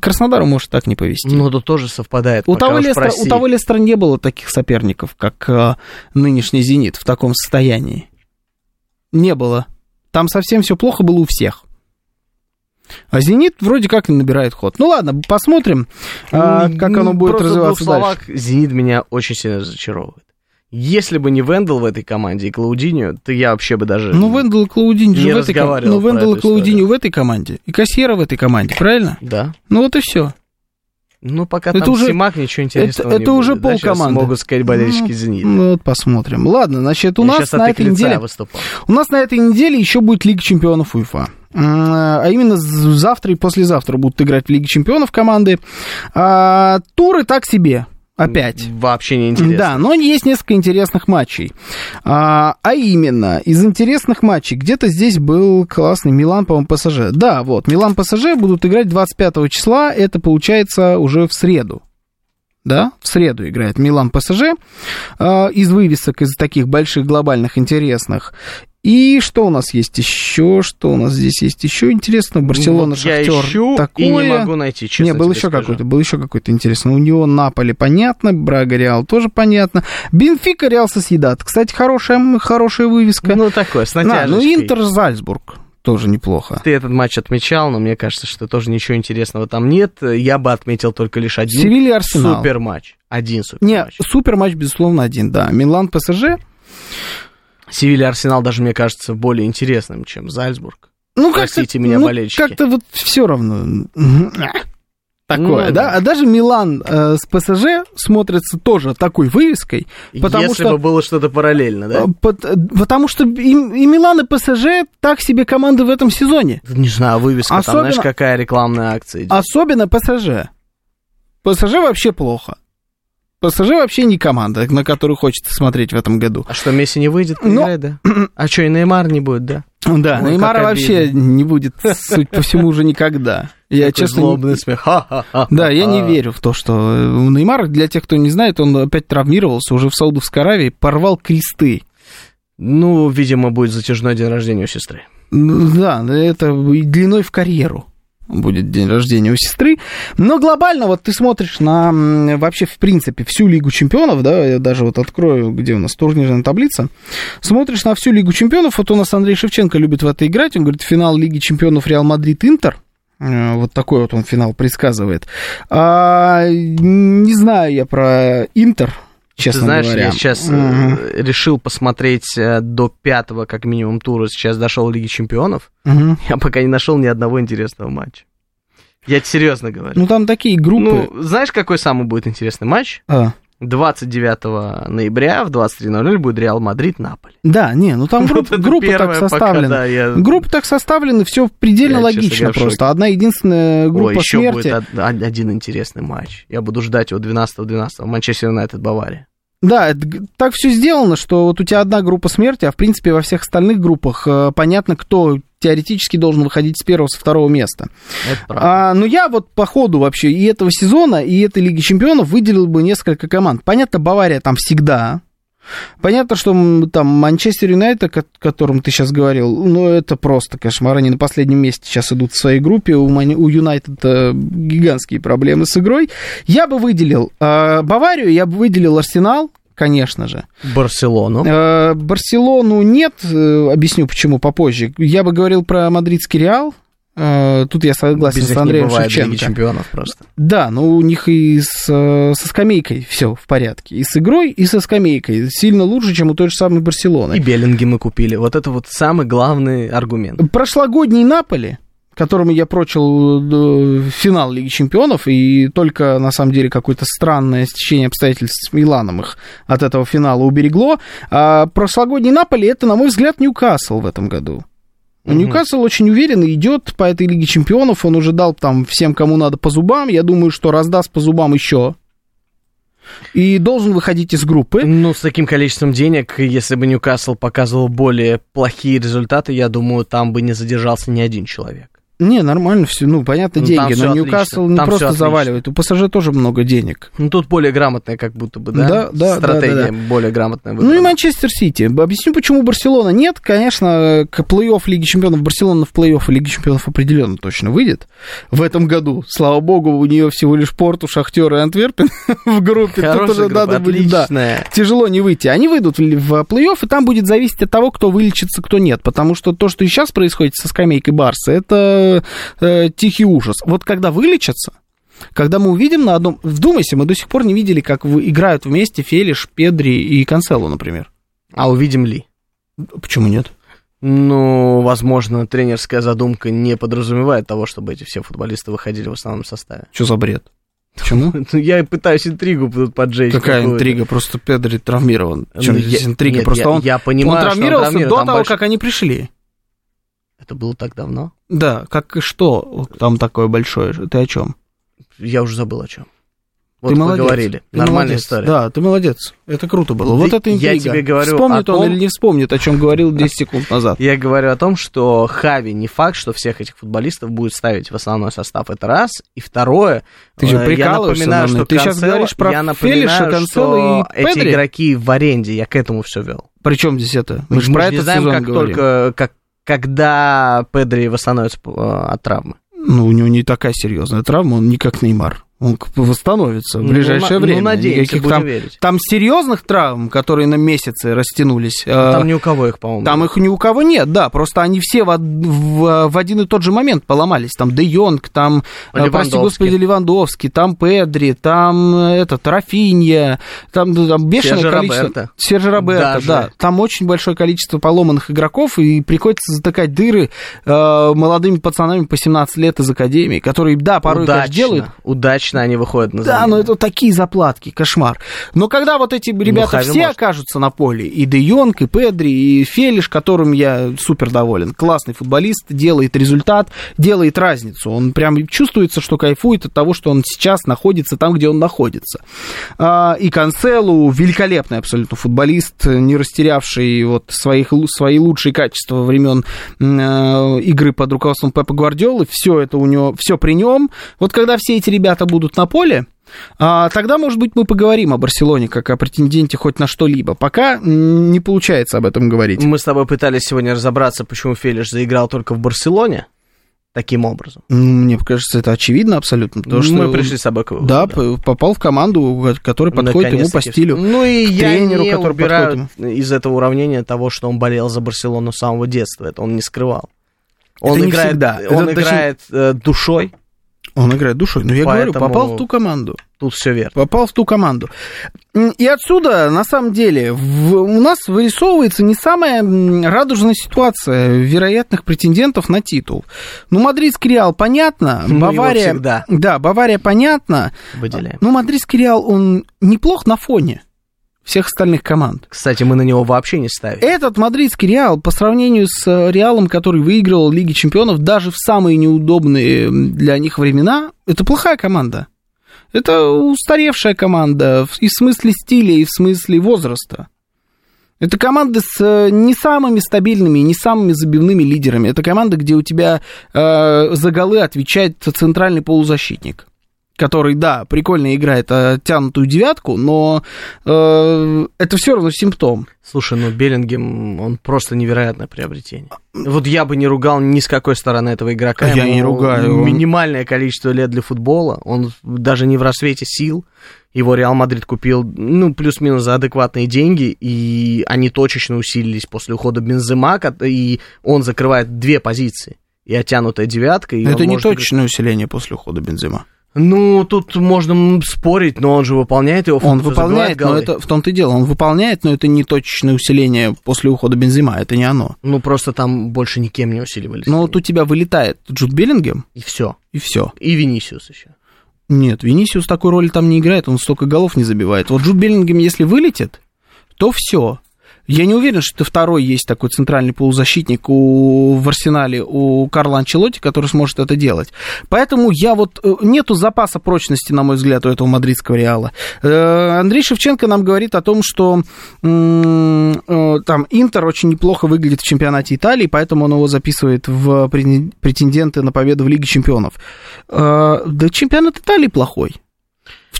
Краснодару может так не повезти. Ну, это тоже совпадает. У того, прости. у того Лестера не было таких соперников, как э, нынешний «Зенит» в таком состоянии. Не было. Там совсем все плохо было у всех. А «Зенит» вроде как и набирает ход. Ну ладно, посмотрим, а, как оно будет просто в развиваться двух дальше. словах, Зенит меня очень сильно разочаровывает. Если бы не Вендел в этой команде и Клаудиньо, то я вообще бы даже... Ну, Вендел и Клаудиньо же не в этой ком- разговаривал Ну, Вендел и Клаудиньо историю. в этой команде. И Кассиера в этой команде, правильно? Да. Ну вот и все. Ну, пока Это там уже- Симак, ничего интересного это не это уже будет. Да, полкоманды. могут сказать болельщики Зенита. Ну, вот посмотрим. Ладно, значит, у Я нас на этой неделе... выступал. У нас на этой неделе еще будет Лига чемпионов УЕФА. А именно завтра и послезавтра будут играть в Лиге чемпионов команды. А, туры так себе. Опять. Вообще не интересно. Да, но есть несколько интересных матчей. А, а именно, из интересных матчей, где-то здесь был классный Милан, по-моему, ПСЖ. Да, вот, Милан ПСЖ будут играть 25 числа, это получается уже в среду. Да, в среду играет Милан ПСЖ а, из вывесок, из таких больших, глобальных, интересных. И что у нас есть еще? Что у нас здесь есть еще интересно? Барселона, Вот я Шахтер. ищу Такое. и не могу найти, честно Не, был еще скажу. какой-то, был еще какой-то интересный. У него Наполи понятно, Брага Реал тоже понятно. Бенфика Реал Соседат. Кстати, хорошая, хорошая вывеска. Ну, такое, с А, натяжечкой. ну Интер Зальцбург тоже неплохо. Ты этот матч отмечал, но мне кажется, что тоже ничего интересного там нет. Я бы отметил только лишь один Севилья Арсенал. супер матч. Один супер Не, матч. супер матч, безусловно, один, да. Милан ПСЖ. Севилья Арсенал даже, мне кажется, более интересным, чем Зальцбург. Ну, Простите меня, ну, болельщики. как-то вот все равно. Такое, Ну, да? А даже Милан э, с ПСЖ смотрится тоже такой вывеской, потому Если что... бы было что-то параллельно, да? э, пот- э, потому что и, и Милан, и ПСЖ так себе команды в этом сезоне. Не знаю, вывеска Особенно- там, знаешь, какая рекламная акция идет. Особенно ПСЖ. ПСЖ вообще плохо. ПСЖ вообще не команда, на которую хочется смотреть в этом году. А что, Месси не выйдет Ну, поиграть, да? А что, и Неймар не будет, да? Да, Ой, Неймара вообще не будет, суть по всему, уже никогда. Я, Такой честно, злобный смех. Ха-ха-ха. Да, я не верю в то, что э, Неймар, для тех, кто не знает, он опять травмировался уже в Саудовской Аравии, порвал кресты. Ну, видимо, будет затяжной день рождения у сестры. Ну, Да, это длиной в карьеру будет день рождения у сестры. Но глобально, вот ты смотришь на вообще, в принципе, всю Лигу Чемпионов, да, я даже вот открою, где у нас турнирная таблица, смотришь на всю Лигу Чемпионов, вот у нас Андрей Шевченко любит в это играть, он говорит, финал Лиги Чемпионов Реал Мадрид-Интер, Э, вот такой вот он финал предсказывает. А, не знаю я про Интер, честно Ты знаешь, говоря. я сейчас э, Мгм. решил посмотреть э, до пятого, как минимум, тура. Сейчас дошел Лиги Чемпионов. Мгм. Я пока не нашел ни одного интересного матча. Я тебе серьезно говорю. Ну, там такие группы. Ну, знаешь, какой самый будет интересный матч? А, 29 ноября в 23.00 будет Реал Мадрид Наполи. да, не, ну там группа, Вот группа так пока, составлена. да, я- Группа так составлена, все предельно Я, честно логично в просто. Одна единственная группа Ой, еще смерти. будет од- од- один интересный матч. Я буду ждать его 12-12. Манчестер Юнайтед Бавария. Да, это так все сделано, что вот у тебя одна группа смерти, а в принципе во всех остальных группах э, понятно, кто теоретически должен выходить с первого, со второго места. А, но я вот по ходу вообще и этого сезона, и этой Лиги Чемпионов выделил бы несколько команд. Понятно, Бавария там всегда. Понятно, что там Манчестер Юнайтед, о котором ты сейчас говорил, ну, это просто кошмар. Они на последнем месте сейчас идут в своей группе. У, Мани- у Юнайтед гигантские проблемы с игрой. Я бы выделил э, Баварию, я бы выделил Арсенал, конечно же. Барселону. Э, Барселону нет, э, объясню почему попозже. Я бы говорил про мадридский Реал. Э, Тут я согласен Без с не Андреем Лиги Шевченко. чемпионов просто. Да, но у них и с, со скамейкой все в порядке. И с игрой, и со скамейкой. Сильно лучше, чем у той же самой Барселоны. И Беллинги мы купили. Вот это вот самый главный аргумент. Прошлогодний Наполи, которому я прочил э, финал Лиги Чемпионов, и только, на самом деле, какое-то странное стечение обстоятельств с Миланом их от этого финала уберегло. А прошлогодний Наполи, это, на мой взгляд, Ньюкасл в этом году. Мгм. Ньюкасл очень уверенно идет по этой Лиге Чемпионов. Он уже дал там всем, кому надо, по зубам. Я думаю, что раздаст по зубам еще. И должен выходить из группы. Ну, с таким количеством денег, если бы Ньюкасл показывал более плохие результаты, я думаю, там бы не задержался ни один человек. Не, нормально все. Ну, понятно, Ну, деньги. Но. Ньюкасл не Там просто заваливает. У ПСЖ тоже много денег. Ну, тут более грамотная как будто бы, да? Да, да, Стратегия да, да, более грамотная Ну и выбрана. Манчестер Сити. Объясню, почему Барселона нет. Конечно, к плей-офф Лиги Чемпионов Барселона в плей-офф Лиги Чемпионов определенно точно выйдет в этом году. Слава богу, у нее всего лишь Порту, Шахтер и Антверпен в группе. Тут Хорошая уже группа, надо будет, да. Тяжело не выйти. Они выйдут в в плей-офф, и там будет зависеть от того, кто вылечится, кто нет. Потому что то, что и сейчас происходит со скамейкой Барса, это э, тихий ужас. Вот когда вылечатся, когда мы увидим на одном... Вдумайся, мы до сих пор не видели, как играют вместе Фелиш, Педри и Канцело, например. А увидим ли? Почему нет? Ну, возможно, тренерская задумка не подразумевает того, чтобы эти все футболисты выходили в основном составе. Что за бред? Почему? Ну, я пытаюсь интригу тут поджечь. Какая интрига? Просто Педри травмирован. Чем Ну, здесь я- интрига? Просто я, он, я понимаю, он что травмировался до того, как они пришли. Это было так давно? Да, как и что там такое большое? Ты о чем? Я уже забыл о чем. Вот ты молодец. говорили. Ты Нормальная молодец. история. Да, ты молодец. Это круто было. Ты- вот это я интрига. тебе говорю Вспомнит о он том- или не вспомнит, о чем говорил 10 секунд назад. Я говорю о том, что Хави не факт, что всех этих футболистов будет ставить в основной состав. Это раз. И второе, Ты же э, я прикалываешься напоминаю, мной. что Ты Канцело- говоришь про я Фелиша, напоминаю, Канцело и эти игроки в аренде, я к этому все вел. Причем здесь это? Мы, Мы, же про же этот не знаем, сезон как говорим. только, как, когда Педри восстановится э, от травмы. Ну, у него не такая серьезная травма, он не как Неймар. Он восстановится в Ну, ближайшее на- время. Ну, надеемся, Никаких там, верить. там серьезных травм, которые на месяцы растянулись, э, Там ни у кого их, по-моему. Там их ни у кого нет, да, просто они все в, в- в один и тот же момент поломались. Там Де Йонг, там, э, прости господи, Левандовский, там Педри, там э, этот, Рафинья, там, ну, там бешеное Серджи количество... Роберто. Сержа Роберто, Даже. да. Там очень большое количество поломанных игроков, и приходится затыкать дыры э, молодыми пацанами по 17 лет из Академии, которые, да, порой, конечно, удачно, делают... удачно они выходят на Да, замену. но это такие заплатки, кошмар. Но когда вот эти ребята Хави все может. окажутся на поле, и Де Йонг, и Педри, и Фелиш, которым я супер доволен, классный футболист, делает результат, делает разницу. Он прям чувствуется, что кайфует от того, что он сейчас находится там, где он находится. А, И Канцелу великолепный абсолютно футболист, не растерявший вот своих, свои лучшие качества во времен э, игры под руководством Пепа Гвардиолы. Все это у него, все при нем. Вот когда все эти ребята будут на поле, а, тогда, может быть, мы поговорим о Барселоне как о претенденте хоть на что-либо. Пока не получается об этом говорить. Мы с тобой пытались сегодня разобраться, почему Фелиш заиграл только в Барселоне. Таким образом. М, Мне кажется, это очевидно абсолютно. Потому что Мы пришли с собой к выводу, Да, п- попал в команду, которая подходит ему по стилю. Ну и к я тренеру, не который убираю из этого уравнения того, что он болел за Барселону с самого детства. Это он не скрывал. Он Это играет, всегда. Он Это точнее- играет э, душой. Он играет душой. Но я говорю, Поэтому- попал в ту команду. Тут все верно. Попал в ту команду. И отсюда, на самом деле, в- у нас вырисовывается не самая радужная ситуация вероятных претендентов на титул. Ну, мадридский Реал, понятно. Ну, Бавария... Да, Бавария, понятно. Выделяем. Ну, мадридский Реал, он неплох на фоне всех остальных команд. Кстати, мы на него вообще не ставим. Этот мадридский Реал по сравнению с э, Реалом, который выигрывал Лиги Чемпионов даже в самые неудобные для них времена, это плохая команда. Это устаревшая команда и в смысле стиля, и в смысле возраста. Это команда с э, не самыми стабильными, не самыми забивными лидерами. Это команда, где у тебя э, за голы отвечает центральный полузащитник который, да, прикольно играет э, тянутую девятку, но э, это все равно симптом. Слушай, ну Беллингем, он просто невероятное приобретение. Вот я бы не ругал ни с какой стороны этого игрока. Я Ему не ругаю, Минимальное количество лет для футбола. Он даже не в рассвете сил. Его Реал Мадрид купил, ну, плюс-минус за адекватные деньги, и они точечно усилились после ухода Бензема, и он закрывает две позиции. и оттянутая девятка. И Но это не может играть. точное усиление после ухода Бензима. Ну, тут можно спорить, но он же выполняет его Он функцию, выполняет, забивает но это в том-то и дело, он выполняет, но это не точечное усиление после ухода Бензима, это не оно. Ну, просто там больше никем не усиливались. Но вот у тебя вылетает Джуд Беллингем, И все. и все. И Винисиус еще. Нет, Винисиус такой роли там не играет, он столько голов не забивает. Вот Джуд Беллингем, если вылетит, то все. Я не уверен, что второй есть такой центральный полузащитник у, в арсенале у Карла Анчелотти, который сможет это делать. Поэтому я вот... э, Нету запаса прочности, на мой взгляд, у этого мадридского Реала. Э, Андрей Шевченко нам говорит о том, что э, там Интер очень неплохо выглядит в чемпионате Италии, поэтому он его записывает в претен- претенденты на победу в Лиге чемпионов. Да чемпионат Италии плохой.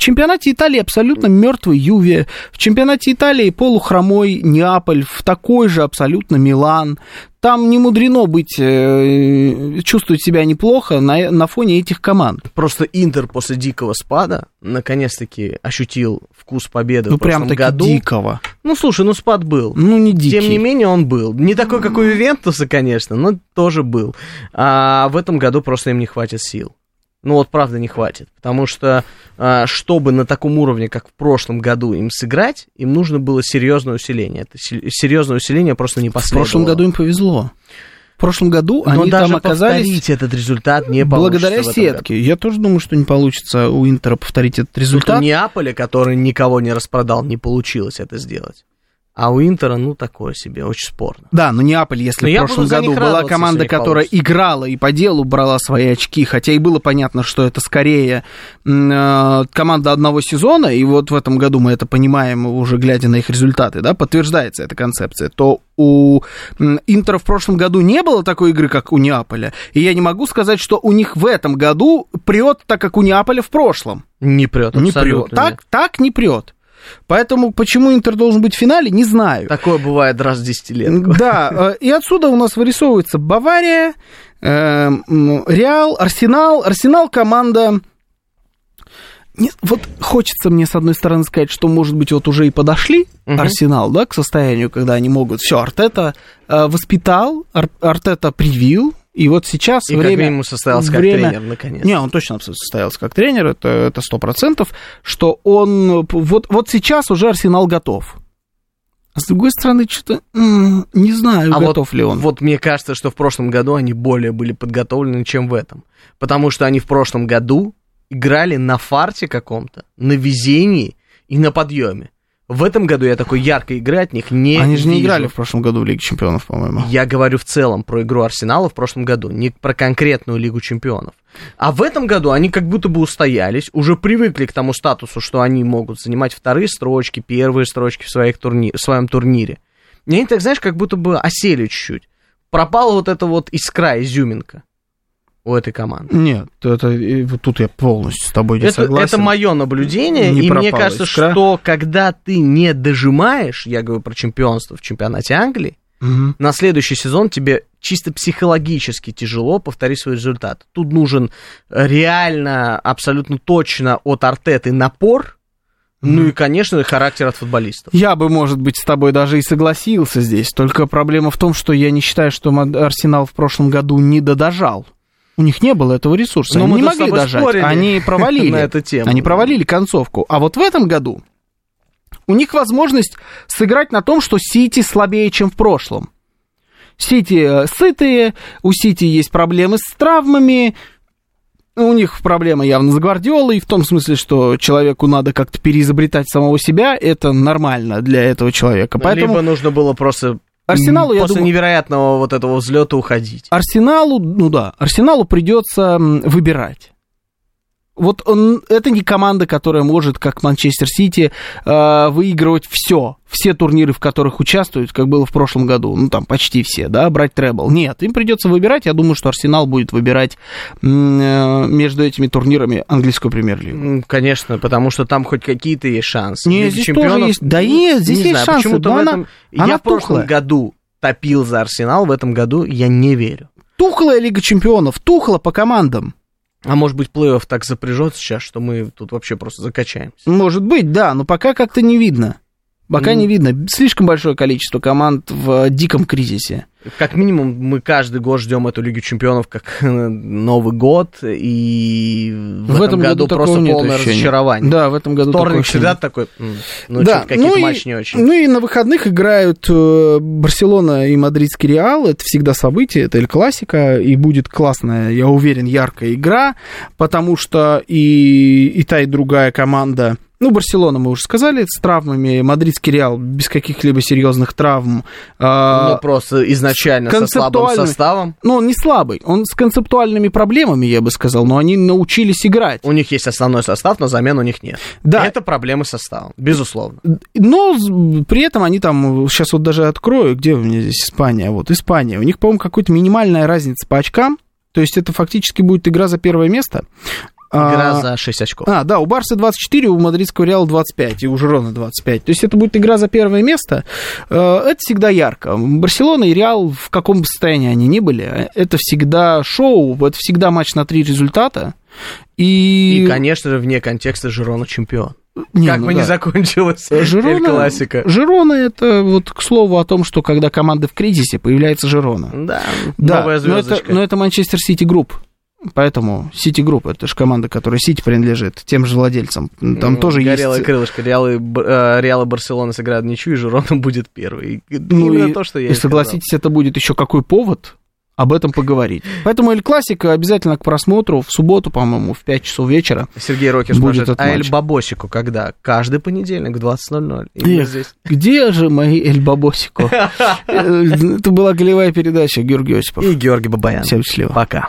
В чемпионате Италии абсолютно мертвый Юве. В чемпионате Италии полухромой Неаполь. В такой же абсолютно Милан. Там не мудрено быть, э, чувствовать себя неплохо на, на фоне этих команд. Просто Интер после дикого спада наконец-таки ощутил вкус победы Ну, в прошлом прям году. дикого. Ну, слушай, ну спад был. Ну, не дикий. Тем не менее, он был. Не такой, как у Ювентуса, конечно, но тоже был. А в этом году просто им не хватит сил. Ну вот правда не хватит, потому что а, чтобы на таком уровне, как в прошлом году, им сыграть, им нужно было серьезное усиление. Это се- серьезное усиление просто не В последовало. прошлом году им повезло. В прошлом году Но они даже там оказались этот результат не благодаря в сетке. Я тоже думаю, что не получится у Интера повторить этот году. результат. У Неаполя, который никого не распродал, не получилось это сделать. А у Интера, ну, такое себе, очень спорно. Да, но Неаполь, если Но в прошлом году была команда, которая получится. играла и по делу брала свои очки, хотя и было понятно, что это скорее э, команда одного сезона, и вот в этом году мы это понимаем, уже глядя на их результаты, да, подтверждается эта концепция, то у Интера в прошлом году не было такой игры, как у Неаполя, и я не могу сказать, что у них в этом году прет так, как у Неаполя в прошлом. Не прет, Не прет. Так, так не прет. Поэтому почему Интер должен быть в финале, не знаю. Такое бывает раз в десятилетку. Да, э, и отсюда у нас вырисовывается Бавария, э, м, Реал, Арсенал. Арсенал команда... Не- вот хочется мне, с одной стороны, сказать, что, может быть, вот уже и подошли Мгм. Арсенал, да, к состоянию, когда они могут... Все, Артета э, воспитал, Ар- Артета привил, и вот сейчас И как время... минимум состоялся как время- тренер, наконец. Не, он точно состоялся как тренер, это это сто процентов, что он... Вот, вот сейчас уже Арсенал готов. А с другой стороны, что-то не знаю, А готов вот, ли он. Вот мне кажется, что в прошлом году они более были подготовлены, чем в этом. Потому что они в прошлом году играли на фарте каком-то, на везении и на подъеме. В этом году я такой яркой игры от них не Они же не вижу. играли в прошлом году в Лиге Чемпионов, по-моему. Я говорю в целом про игру Арсенала в прошлом году, не про конкретную Лигу Чемпионов. А в этом году они как будто бы устоялись, уже привыкли к тому статусу, что они могут занимать вторые строчки, первые строчки в, своих турни- в своем турнире. И они так, знаешь, как будто бы осели чуть-чуть. Пропала вот эта вот искра, изюминка у этой команды. Нет, это, вот тут я полностью с тобой не Это, согласен. это мое наблюдение, Не и мне кажется, искра. что когда ты не дожимаешь, я говорю про чемпионство в чемпионате Англии, Мгм. на следующий сезон тебе чисто психологически тяжело повторить свой результат. Тут нужен реально, абсолютно точно от Артеты напор, ну и, конечно, характер от футболистов. Я бы, может быть, с тобой даже и согласился здесь. Только проблема в том, что я не считаю, что Арсенал в прошлом году не додожал. У них не было этого ресурса. Но Они мы не могли дожать. спорили Они провалили. на эту тему. Они провалили концовку. А вот в этом году у них возможность сыграть на том, что Сити слабее, чем в прошлом. Сити э, сытые, у Сити есть проблемы с травмами, у них проблема явно с Гвардиолой, в том смысле, что человеку надо как-то переизобретать самого себя, это нормально для этого человека. Поэтому Либо нужно было просто Арсеналу, м, я после думаю- невероятного вот этого взлета уходить. Арсеналу, ну да, Арсеналу придется выбирать. Вот он, это не команда, которая может, как Манчестер Сити, э, выигрывать все, все турниры, в которых участвуют, как было в прошлом году, ну там почти все, да, брать требл. Нет, им придется выбирать. Я думаю, что Арсенал будет выбирать э, между этими турнирами английскую премьер-лигу. Конечно, потому что там хоть какие-то есть шансы. Не, Лига здесь чемпионов, тоже есть. Да нет, здесь не есть знаю, шансы, Почему-то в она- этом... она я в прошлом тухлая. году топил за Арсенал, в этом году я не верю. Тухлая Лига Чемпионов, тухла по командам. А может быть, плей-офф так запряжет сейчас, что мы тут вообще просто закачаемся. Может быть, да, но пока как-то не видно. Пока не видно. Слишком большое количество команд в диком кризисе. Как минимум, мы каждый год ждем эту Лигу Чемпионов как Новый год, и в, В этом, этом году, году просто полное ощущения. разочарование. Да, в этом году Вторник всегда такой, ну, да, какие-то ну и- матчи не очень. Ну и на выходных играют э, Барселона и Мадридский Реал. Это всегда событие, это Эль Классика. И будет классная, я уверен, яркая игра, потому что и, и та, и другая команда... Ну, Барселона, мы уже сказали, с травмами. Мадридский Реал без каких-либо серьезных травм. А, ну, просто изначально со слабым составом. ну, он не слабый, он с концептуальными проблемами, я бы сказал, но они научились играть. У них есть основной состав, но замен у них нет. Да. Это проблемы с составом, безусловно. Но при этом они там, сейчас вот даже открою, где у меня здесь Испания, вот Испания, у них, по-моему, какая-то минимальная разница по очкам, то есть это фактически будет игра за первое место. Игра А, за 6 очков. А, да, у Барса 24, у Мадридского Реала 25, и у Жирона 25. То есть это будет игра за первое место. Э, Это всегда ярко. Барселона и Реал, в каком бы состоянии они ни были, это всегда шоу, это всегда матч на три результата. И, И, конечно же, вне контекста Жирона чемпион. Не, как ну бы да. ни закончилась Жирона, Эль Класико. Жирона это вот к слову о том, что когда команда в кризисе, появляется Жирона. Да, Да, новая но это, звездочка. но это Манчестер Сити Групп. Поэтому Сити Групп это же команда, которая Сити принадлежит, тем же владельцам. Там Ну, тоже горелое есть. крылышко. Реал и, Б- э, Реал и Барселона сыграют ничью, и Жирона будет первый. И Ну Именно и, то, что я и и сказал. согласитесь, это будет еще какой повод об этом поговорить. Поэтому Эль Классика обязательно к просмотру в субботу, по-моему, в 5 часов вечера. Сергей Рокер Будет спрашивает, а Эль. Бабосику когда? Каждый понедельник в 20.00. И мы Эх, здесь. где же мои Эль Бабосико? Э, Это была голевая передача, Георгий Осипов. И Георгий Бабаян. Всем счастливо. Пока.